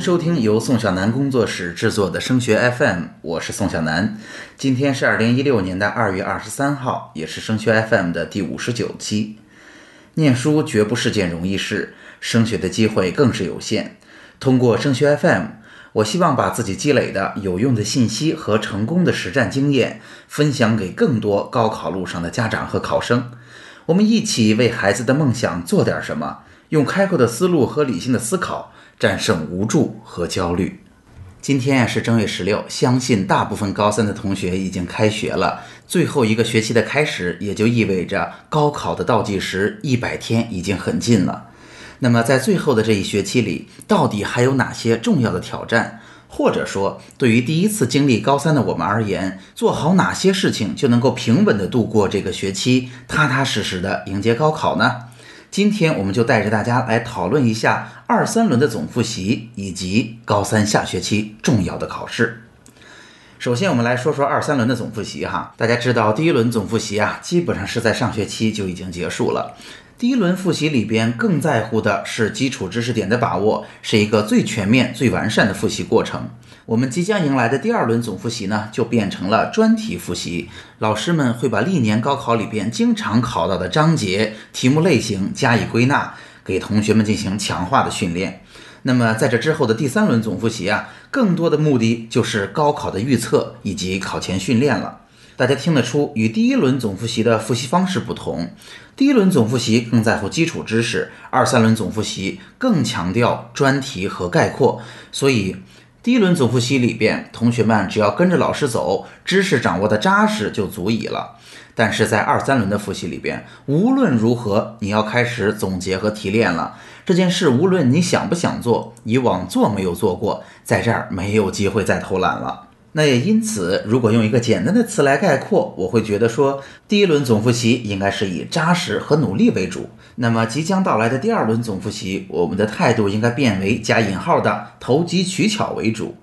收听由宋小南工作室制作的升学 FM，我是宋小南。今天是二零一六年的二月二十三号，也是升学 FM 的第五十九期。念书绝不是件容易事，升学的机会更是有限。通过升学 FM，我希望把自己积累的有用的信息和成功的实战经验分享给更多高考路上的家长和考生。我们一起为孩子的梦想做点什么，用开阔的思路和理性的思考。战胜无助和焦虑。今天呀是正月十六，相信大部分高三的同学已经开学了。最后一个学期的开始，也就意味着高考的倒计时一百天已经很近了。那么在最后的这一学期里，到底还有哪些重要的挑战？或者说，对于第一次经历高三的我们而言，做好哪些事情就能够平稳的度过这个学期，踏踏实实的迎接高考呢？今天我们就带着大家来讨论一下二三轮的总复习以及高三下学期重要的考试。首先，我们来说说二三轮的总复习哈。大家知道，第一轮总复习啊，基本上是在上学期就已经结束了。第一轮复习里边更在乎的是基础知识点的把握，是一个最全面、最完善的复习过程。我们即将迎来的第二轮总复习呢，就变成了专题复习。老师们会把历年高考里边经常考到的章节、题目类型加以归纳，给同学们进行强化的训练。那么在这之后的第三轮总复习啊，更多的目的就是高考的预测以及考前训练了。大家听得出，与第一轮总复习的复习方式不同，第一轮总复习更在乎基础知识，二三轮总复习更强调专题和概括，所以。第一轮总复习里边，同学们只要跟着老师走，知识掌握的扎实就足以了。但是在二三轮的复习里边，无论如何，你要开始总结和提炼了。这件事无论你想不想做，以往做没有做过，在这儿没有机会再偷懒了。那也因此，如果用一个简单的词来概括，我会觉得说，第一轮总复习应该是以扎实和努力为主。那么即将到来的第二轮总复习，我们的态度应该变为加引号的投机取巧为主。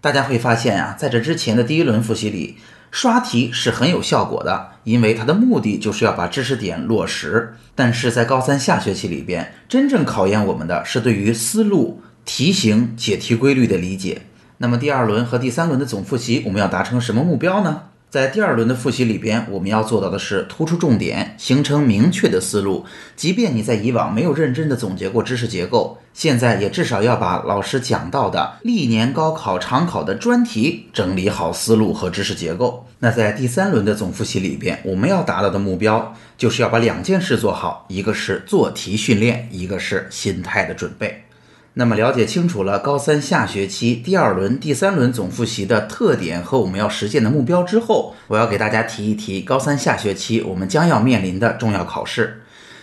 大家会发现啊，在这之前的第一轮复习里，刷题是很有效果的，因为它的目的就是要把知识点落实。但是在高三下学期里边，真正考验我们的是对于思路、题型、解题规律的理解。那么第二轮和第三轮的总复习，我们要达成什么目标呢？在第二轮的复习里边，我们要做到的是突出重点，形成明确的思路。即便你在以往没有认真的总结过知识结构，现在也至少要把老师讲到的历年高考常考的专题整理好思路和知识结构。那在第三轮的总复习里边，我们要达到的目标就是要把两件事做好，一个是做题训练，一个是心态的准备。那么了解清楚了高三下学期第二轮、第三轮总复习的特点和我们要实现的目标之后，我要给大家提一提高三下学期我们将要面临的重要考试。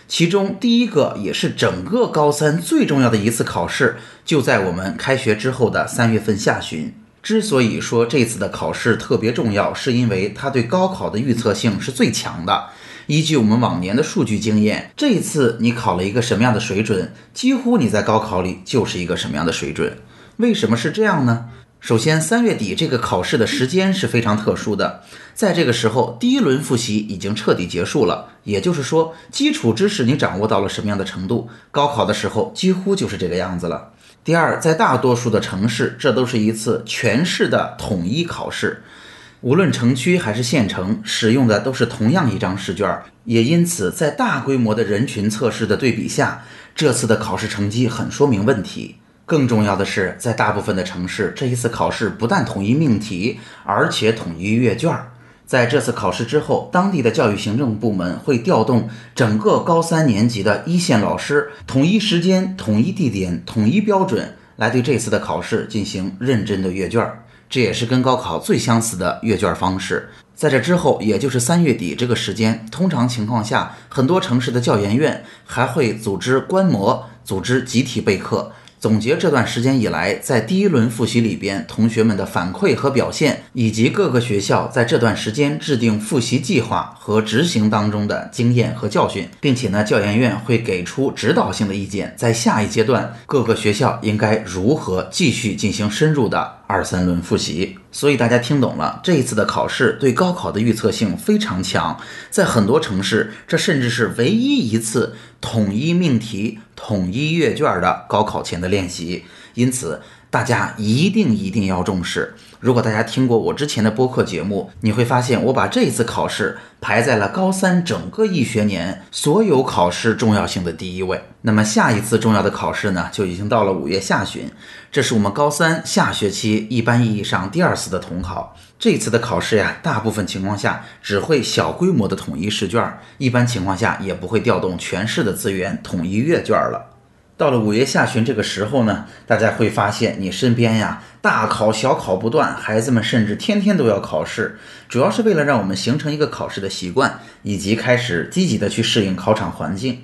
其中第一个也是整个高三最重要的一次考试，就在我们开学之后的三月份下旬。之所以说这次的考试特别重要，是因为它对高考的预测性是最强的。依据我们往年的数据经验，这一次你考了一个什么样的水准，几乎你在高考里就是一个什么样的水准。为什么是这样呢？首先，三月底这个考试的时间是非常特殊的，在这个时候，第一轮复习已经彻底结束了，也就是说，基础知识你掌握到了什么样的程度，高考的时候几乎就是这个样子了。第二，在大多数的城市，这都是一次全市的统一考试。无论城区还是县城，使用的都是同样一张试卷，也因此在大规模的人群测试的对比下，这次的考试成绩很说明问题。更重要的是，在大部分的城市，这一次考试不但统一命题，而且统一阅卷。在这次考试之后，当地的教育行政部门会调动整个高三年级的一线老师，统一时间、统一地点、统一标准，来对这次的考试进行认真的阅卷。这也是跟高考最相似的阅卷方式。在这之后，也就是三月底这个时间，通常情况下，很多城市的教研院还会组织观摩，组织集体备课。总结这段时间以来，在第一轮复习里边同学们的反馈和表现，以及各个学校在这段时间制定复习计划和执行当中的经验和教训，并且呢，教研院会给出指导性的意见，在下一阶段各个学校应该如何继续进行深入的二三轮复习。所以大家听懂了，这一次的考试对高考的预测性非常强，在很多城市，这甚至是唯一一次统一命题、统一阅卷的高考前的练习。因此。大家一定一定要重视。如果大家听过我之前的播客节目，你会发现我把这次考试排在了高三整个一学年所有考试重要性的第一位。那么下一次重要的考试呢，就已经到了五月下旬，这是我们高三下学期一般意义上第二次的统考。这次的考试呀，大部分情况下只会小规模的统一试卷，一般情况下也不会调动全市的资源统一阅卷了。到了五月下旬这个时候呢，大家会发现你身边呀大考小考不断，孩子们甚至天天都要考试，主要是为了让我们形成一个考试的习惯，以及开始积极的去适应考场环境。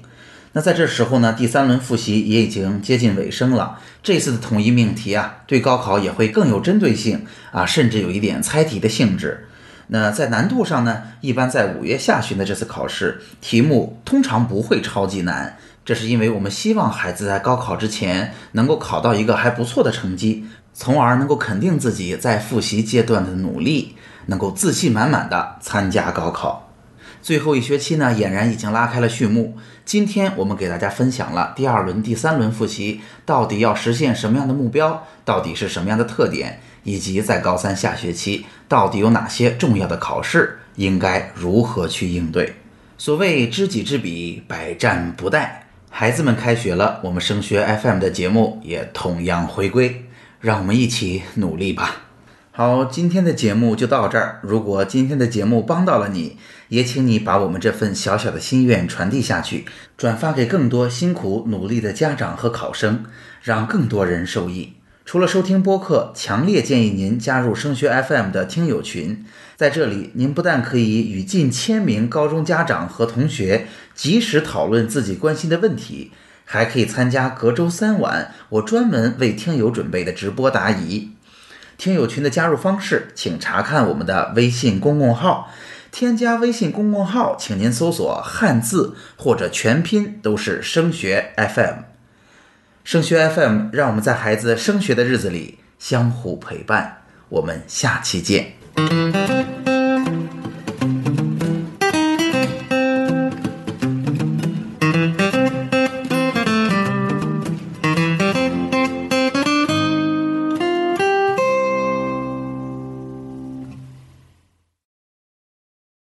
那在这时候呢，第三轮复习也已经接近尾声了，这次的统一命题啊，对高考也会更有针对性啊，甚至有一点猜题的性质。那在难度上呢，一般在五月下旬的这次考试，题目通常不会超级难。这是因为我们希望孩子在高考之前能够考到一个还不错的成绩，从而能够肯定自己在复习阶段的努力，能够自信满满的参加高考。最后一学期呢，俨然已经拉开了序幕。今天我们给大家分享了第二轮、第三轮复习到底要实现什么样的目标，到底是什么样的特点，以及在高三下学期到底有哪些重要的考试，应该如何去应对。所谓知己知彼，百战不殆。孩子们开学了，我们升学 FM 的节目也同样回归，让我们一起努力吧。好，今天的节目就到这儿。如果今天的节目帮到了你，也请你把我们这份小小的心愿传递下去，转发给更多辛苦努力的家长和考生，让更多人受益。除了收听播客，强烈建议您加入升学 FM 的听友群。在这里，您不但可以与近千名高中家长和同学及时讨论自己关心的问题，还可以参加隔周三晚我专门为听友准备的直播答疑。听友群的加入方式，请查看我们的微信公共号。添加微信公共号，请您搜索汉字或者全拼，都是升学 FM。升学 FM，让我们在孩子升学的日子里相互陪伴。我们下期见。